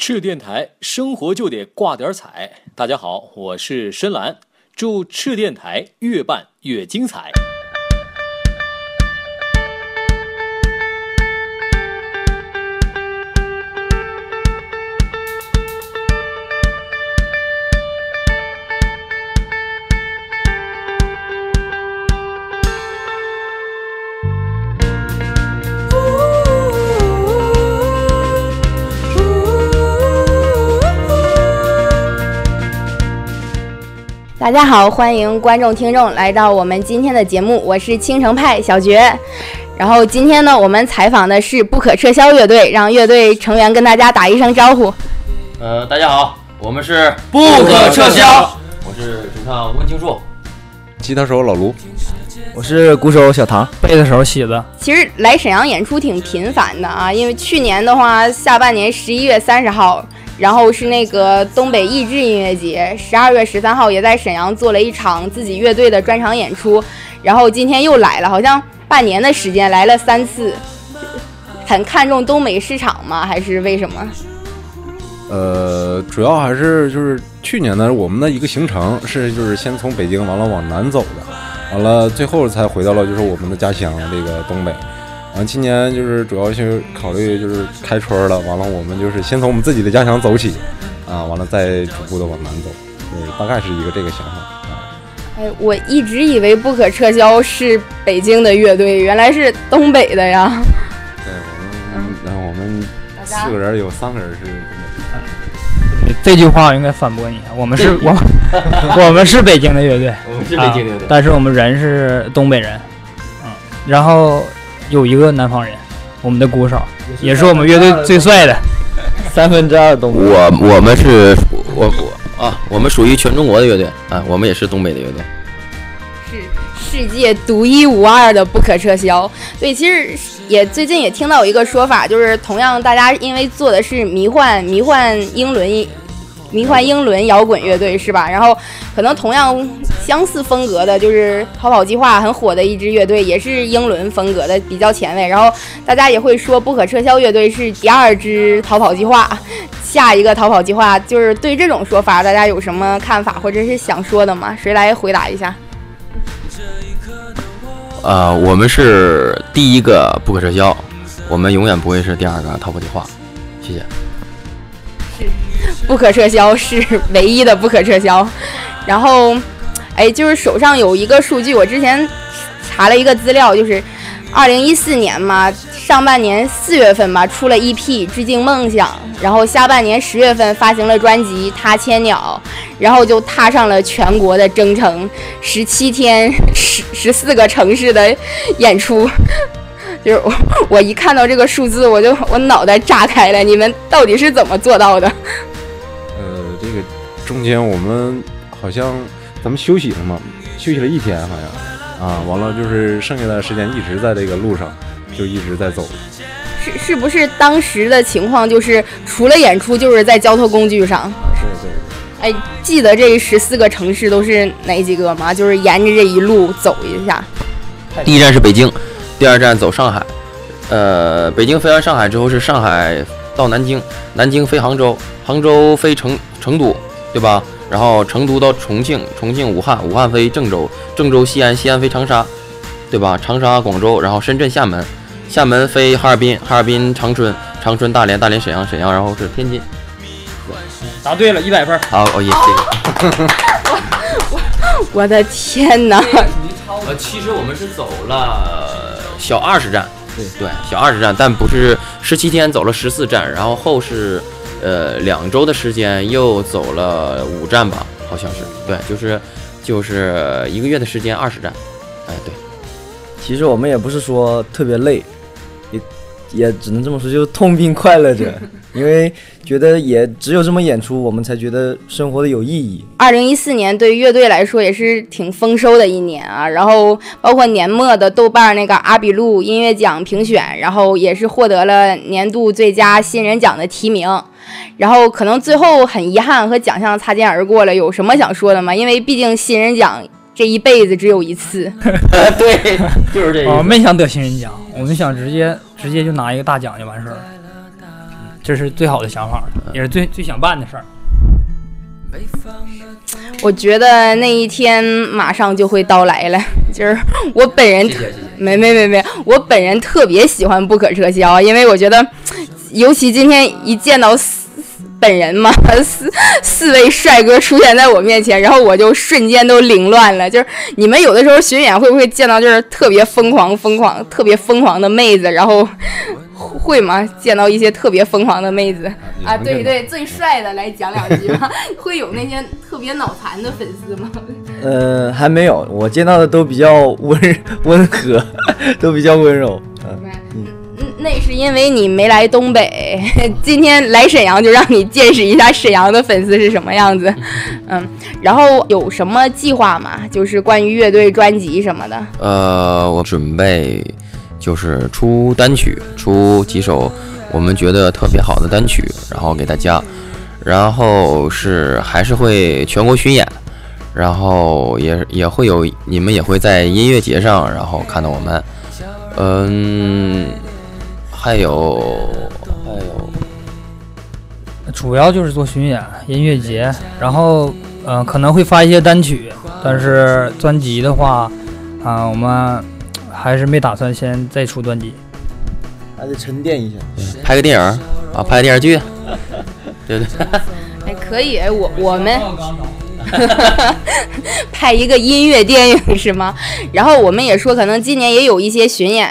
赤电台生活就得挂点彩。大家好，我是深蓝，祝赤电台越办越精彩。大家好，欢迎观众听众来到我们今天的节目，我是青城派小觉。然后今天呢，我们采访的是不可撤销乐队，让乐队成员跟大家打一声招呼。呃，大家好，我们是不可撤销，我是主唱温清树，吉他手老卢，我是鼓手小唐，贝斯手喜子。其实来沈阳演出挺频繁的啊，因为去年的话，下半年十一月三十号。然后是那个东北益智音乐节，十二月十三号也在沈阳做了一场自己乐队的专场演出，然后今天又来了，好像半年的时间来了三次，很看重东北市场吗？还是为什么？呃，主要还是就是去年呢，我们的一个行程是就是先从北京完了往南走的，完了最后才回到了就是我们的家乡这个东北。完，今年就是主要去考虑就是开春了，完了我们就是先从我们自己的家乡走起，啊，完了再逐步的往南走，对，大概是一个这个想法啊。哎，我一直以为不可撤销是北京的乐队，原来是东北的呀。对，我们，然后我们四个人有三个人是东北。这句话我应该反驳你，我们是我我们是北京的乐队，我们是北京乐队，但是我们人是东北人，嗯，然后。有一个南方人，我们的鼓手也是我们乐队最帅的，三分之二东北。我我们是，我我啊，我们属于全中国的乐队啊，我们也是东北的乐队，是世界独一无二的不可撤销。对，其实也最近也听到有一个说法，就是同样大家因为做的是迷幻迷幻英伦迷幻英伦摇滚乐队是吧？然后可能同样相似风格的，就是逃跑计划很火的一支乐队，也是英伦风格的，比较前卫。然后大家也会说不可撤销乐队是第二支逃跑计划，下一个逃跑计划。就是对这种说法，大家有什么看法或者是想说的吗？谁来回答一下？呃，我们是第一个不可撤销，我们永远不会是第二个逃跑计划。谢谢。不可撤销是唯一的不可撤销，然后，哎，就是手上有一个数据，我之前查了一个资料，就是二零一四年嘛，上半年四月份吧出了 EP《致敬梦想》，然后下半年十月份发行了专辑《他千鸟》，然后就踏上了全国的征程，十七天十十四个城市的演出，就是我我一看到这个数字，我就我脑袋炸开了，你们到底是怎么做到的？中间我们好像咱们休息了嘛，休息了一天好像，啊，完了就是剩下的时间一直在这个路上，就一直在走。是是不是当时的情况就是除了演出就是在交通工具上？是是。哎，记得这十四个城市都是哪几个吗？就是沿着这一路走一下。第一站是北京，第二站走上海，呃，北京飞完上海之后是上海到南京，南京飞杭州，杭州飞成成都。对吧？然后成都到重庆，重庆武汉，武汉飞郑州，郑州西安，西安飞长沙，对吧？长沙广州，然后深圳厦门，厦门飞哈尔滨，哈尔滨长春，长春大连，大连沈阳，沈阳，然后是天津。答对了，一百分。好，哦耶，谢谢。我 我的天哪！呃，其实我们是走了小二十站，对对，小二十站，但不是十七天走了十四站，然后后是。呃，两周的时间又走了五站吧，好像是，对，就是就是一个月的时间二十站，哎，对，其实我们也不是说特别累，也也只能这么说，就是痛并快乐着。因为觉得也只有这么演出，我们才觉得生活的有意义。二零一四年对于乐队来说也是挺丰收的一年啊，然后包括年末的豆瓣那个阿比路音乐奖评选，然后也是获得了年度最佳新人奖的提名。然后可能最后很遗憾和奖项擦肩而过了，有什么想说的吗？因为毕竟新人奖这一辈子只有一次。对，就是这。哦，没想得新人奖，我们想直接直接就拿一个大奖就完事儿了。这是最好的想法，也是最最想办的事儿。我觉得那一天马上就会到来了，就是我本人特没没没没，我本人特别喜欢不可撤销，因为我觉得，尤其今天一见到四本人嘛，四四位帅哥出现在我面前，然后我就瞬间都凌乱了。就是你们有的时候巡演会不会见到就是特别疯狂、疯狂、特别疯狂的妹子，然后 会吗？见到一些特别疯狂的妹子啊？对对，最帅的来讲两句吧。会有那些特别脑残的粉丝吗？呃，还没有，我见到的都比较温 温和，都比较温柔。嗯，嗯，那是因为你没来东北，今天来沈阳就让你见识一下沈阳的粉丝是什么样子。嗯，然后有什么计划吗？就是关于乐队专辑什么的。呃，我准备就是出单曲，出几首我们觉得特别好的单曲，然后给大家，然后是还是会全国巡演，然后也也会有你们也会在音乐节上，然后看到我们，嗯，还有还有主要就是做巡演、音乐节，然后呃可能会发一些单曲，但是专辑的话，啊、我们还是没打算先再出专辑。还得沉淀一下。拍个电影啊，拍个电视剧，对不对？哎，可以，哎我我们 拍一个音乐电影是吗？然后我们也说，可能今年也有一些巡演，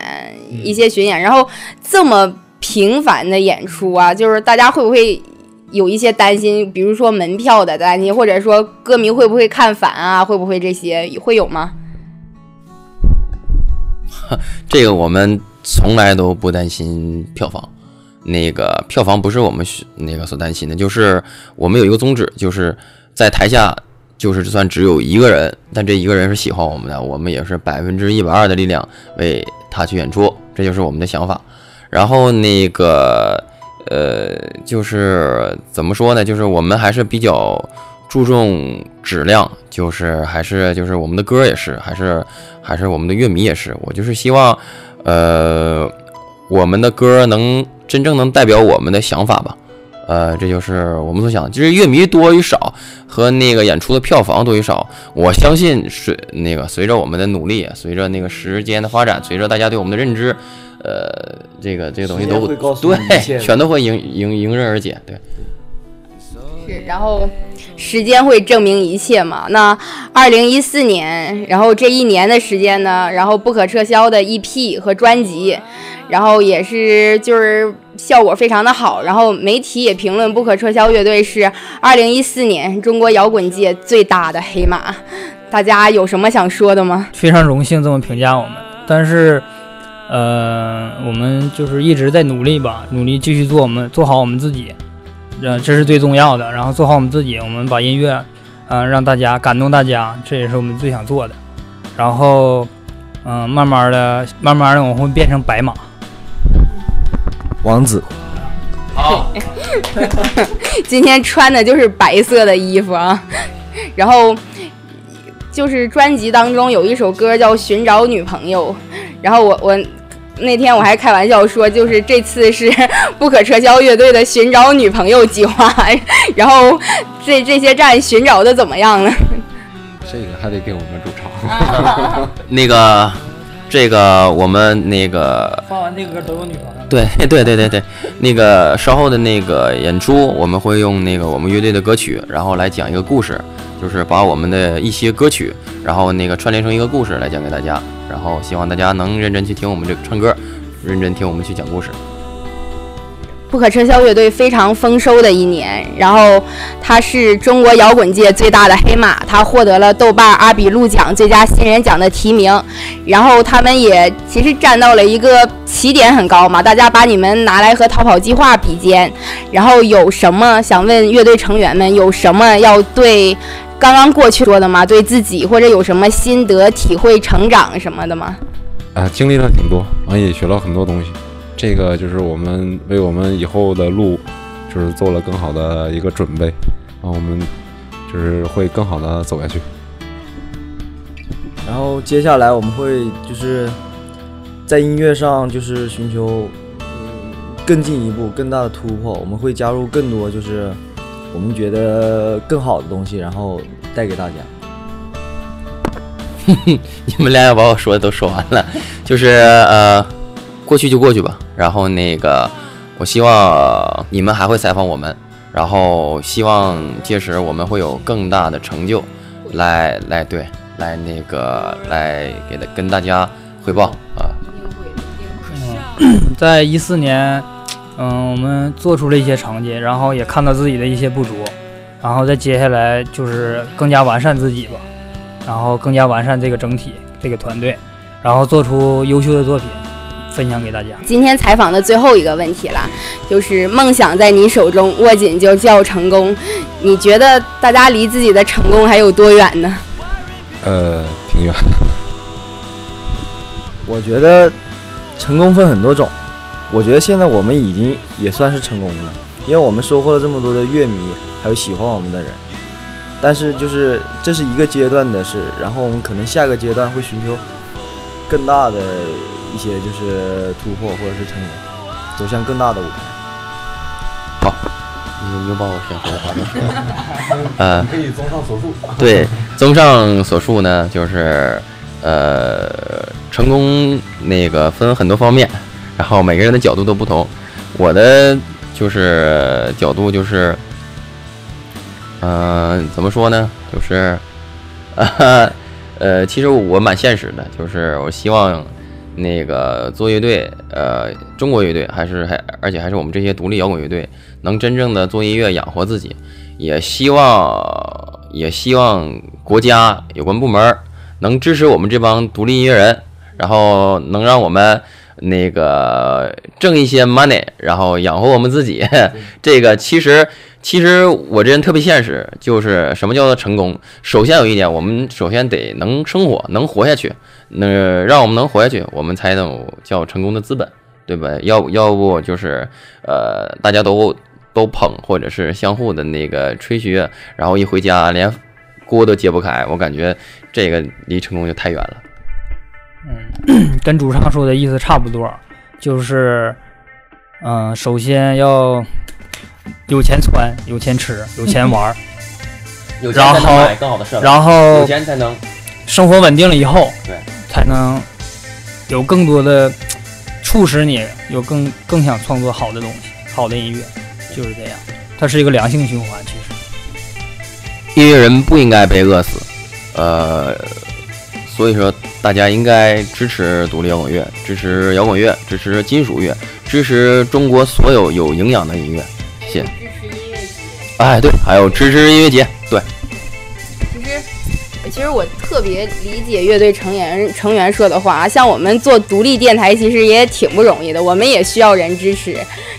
一些巡演，然后这么频繁的演出啊，就是大家会不会有一些担心？比如说门票的担心，或者说歌迷会不会看反啊？会不会这些会有吗？这个我们从来都不担心票房，那个票房不是我们那个所担心的，就是我们有一个宗旨，就是在台下，就是就算只有一个人，但这一个人是喜欢我们的，我们也是百分之一百二的力量为他去演出，这就是我们的想法。然后那个呃，就是怎么说呢？就是我们还是比较注重质量，就是还是就是我们的歌也是，还是还是我们的乐迷也是。我就是希望，呃，我们的歌能真正能代表我们的想法吧。呃，这就是我们所想的。就是乐迷多与少和那个演出的票房多与少，我相信随那个随着我们的努力，随着那个时间的发展，随着大家对我们的认知，呃，这个这个东西都会对，全都会迎迎迎刃而解。对。是，然后时间会证明一切嘛。那二零一四年，然后这一年的时间呢，然后不可撤销的 EP 和专辑，然后也是就是效果非常的好，然后媒体也评论不可撤销乐队是二零一四年中国摇滚界最大的黑马。大家有什么想说的吗？非常荣幸这么评价我们，但是，呃，我们就是一直在努力吧，努力继续做我们做好我们自己，呃，这是最重要的。然后做好我们自己，我们把音乐，呃，让大家感动大家，这也是我们最想做的。然后，嗯、慢慢的，慢慢的，我们会变成白马。王子，今天穿的就是白色的衣服啊，然后就是专辑当中有一首歌叫《寻找女朋友》，然后我我那天我还开玩笑说，就是这次是 不可撤销乐队的寻找女朋友计划，然后这这些站寻找的怎么样呢？这个还得给我们主唱。那个，这个我们那个，放完这歌都有女朋友。对 对对对对，那个稍后的那个演出，我们会用那个我们乐队的歌曲，然后来讲一个故事，就是把我们的一些歌曲，然后那个串联成一个故事来讲给大家，然后希望大家能认真去听我们这个唱歌，认真听我们去讲故事。不可撤销乐队非常丰收的一年，然后他是中国摇滚界最大的黑马，他获得了豆瓣阿比路奖最佳新人奖的提名，然后他们也其实站到了一个起点很高嘛，大家把你们拿来和逃跑计划比肩，然后有什么想问乐队成员们有什么要对刚刚过去说的吗？对自己或者有什么心得体会、成长什么的吗？啊，经历了挺多，啊也学了很多东西。这个就是我们为我们以后的路，就是做了更好的一个准备，然后我们就是会更好的走下去。然后接下来我们会就是在音乐上就是寻求嗯更进一步、更大的突破，我们会加入更多就是我们觉得更好的东西，然后带给大家。你们俩要把我说的都说完了，就是呃，过去就过去吧。然后那个，我希望你们还会采访我们，然后希望届时我们会有更大的成就，来来对，来那个来给他跟大家汇报啊。在一四年，嗯，我们做出了一些成绩，然后也看到自己的一些不足，然后再接下来就是更加完善自己吧。然后更加完善这个整体这个团队，然后做出优秀的作品，分享给大家。今天采访的最后一个问题了，就是梦想在你手中，握紧就叫成功。你觉得大家离自己的成功还有多远呢？呃，挺远。我觉得成功分很多种，我觉得现在我们已经也算是成功了，因为我们收获了这么多的乐迷，还有喜欢我们的人。但是就是这是一个阶段的事，然后我们可能下个阶段会寻求更大的一些就是突破或者是成功，走向更大的舞台。好，你又把我选说的话都说了。呃，可以综上所述。对，综上所述呢，就是呃，成功那个分很多方面，然后每个人的角度都不同。我的就是角度就是。呃，怎么说呢？就是，呃，其实我蛮现实的，就是我希望那个做乐队，呃，中国乐队还是还，而且还是我们这些独立摇滚乐队，能真正的做音乐养活自己。也希望，也希望国家有关部门能支持我们这帮独立音乐人，然后能让我们那个挣一些 money，然后养活我们自己。这个其实。其实我这人特别现实，就是什么叫做成功？首先有一点，我们首先得能生活，能活下去，那让我们能活下去，我们才能叫成功的资本，对吧？要要不就是呃，大家都都捧，或者是相互的那个吹嘘，然后一回家连锅都揭不开，我感觉这个离成功就太远了。嗯，跟主唱说的意思差不多，就是嗯，首先要。有钱穿，有钱吃，有钱玩儿，然后买更好的设备，然后有钱才能生活稳定了以后，对，才能有更多的促使你有更更想创作好的东西，好的音乐就是这样，它是一个良性循环。其实，音乐人不应该被饿死，呃，所以说大家应该支持独立摇滚乐，支持摇滚乐，支持金属乐，支持中国所有有营养的音乐。谢。支持音乐节，哎，对，还有支持音乐节，其实我特别理解乐队成员成员说的话。像我们做独立电台，其实也挺不容易的，我们也需要人支持。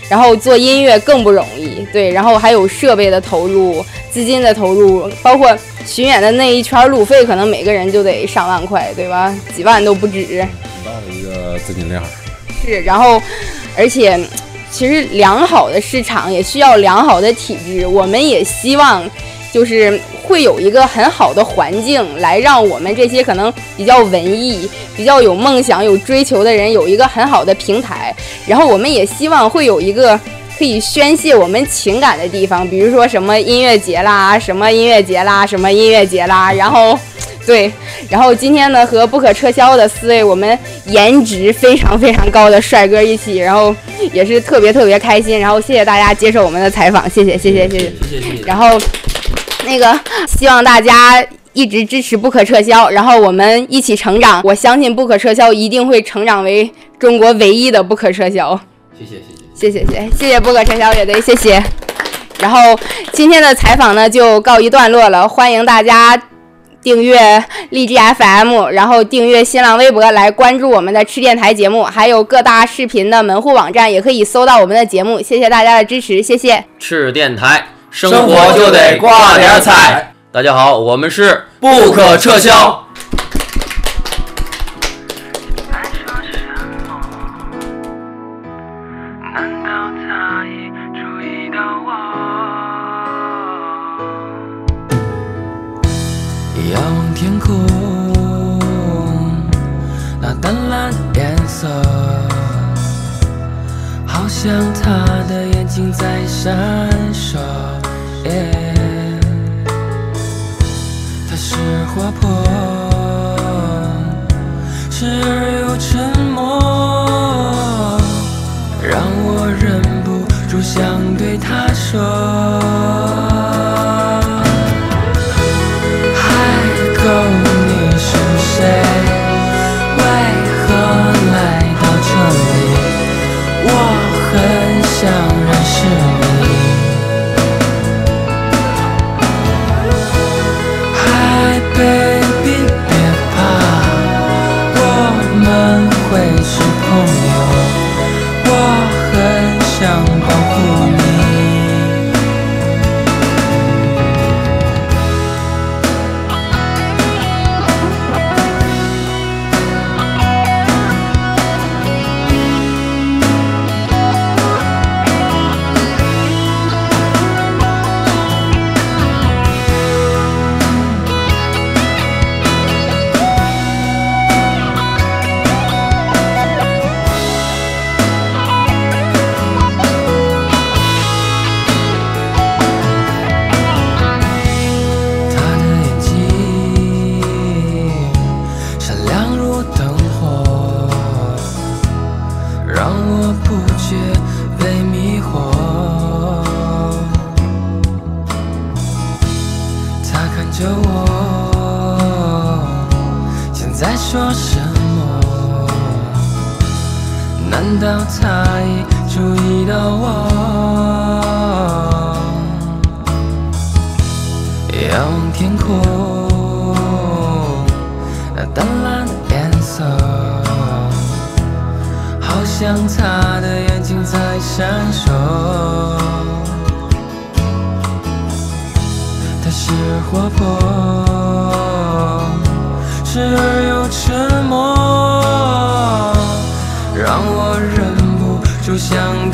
然后做音乐更不容易，对。然后还有设备的投入、资金的投入，包括巡演的那一圈路费，可能每个人就得上万块，对吧？几万都不止。挺大的一个资金链。是，然后，而且。其实良好的市场也需要良好的体制，我们也希望，就是会有一个很好的环境，来让我们这些可能比较文艺、比较有梦想、有追求的人有一个很好的平台。然后我们也希望会有一个可以宣泄我们情感的地方，比如说什么音乐节啦、什么音乐节啦、什么音乐节啦，然后。对，然后今天呢，和不可撤销的四位我们颜值非常非常高的帅哥一起，然后也是特别特别开心，然后谢谢大家接受我们的采访，谢谢谢谢谢谢谢谢。然后那个希望大家一直支持不可撤销，然后我们一起成长，我相信不可撤销一定会成长为中国唯一的不可撤销。谢谢谢谢谢谢谢谢谢不可撤销乐队，谢谢。然后今天的采访呢就告一段落了，欢迎大家。订阅荔枝 FM，然后订阅新浪微博来关注我们的吃电台节目，还有各大视频的门户网站也可以搜到我们的节目。谢谢大家的支持，谢谢。吃电台，生活就得挂点彩，大家好，我们是不可撤销。难道他已注意到我？仰望天空。那淡蓝颜色。好像他的眼睛在闪烁。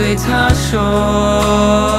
对他说。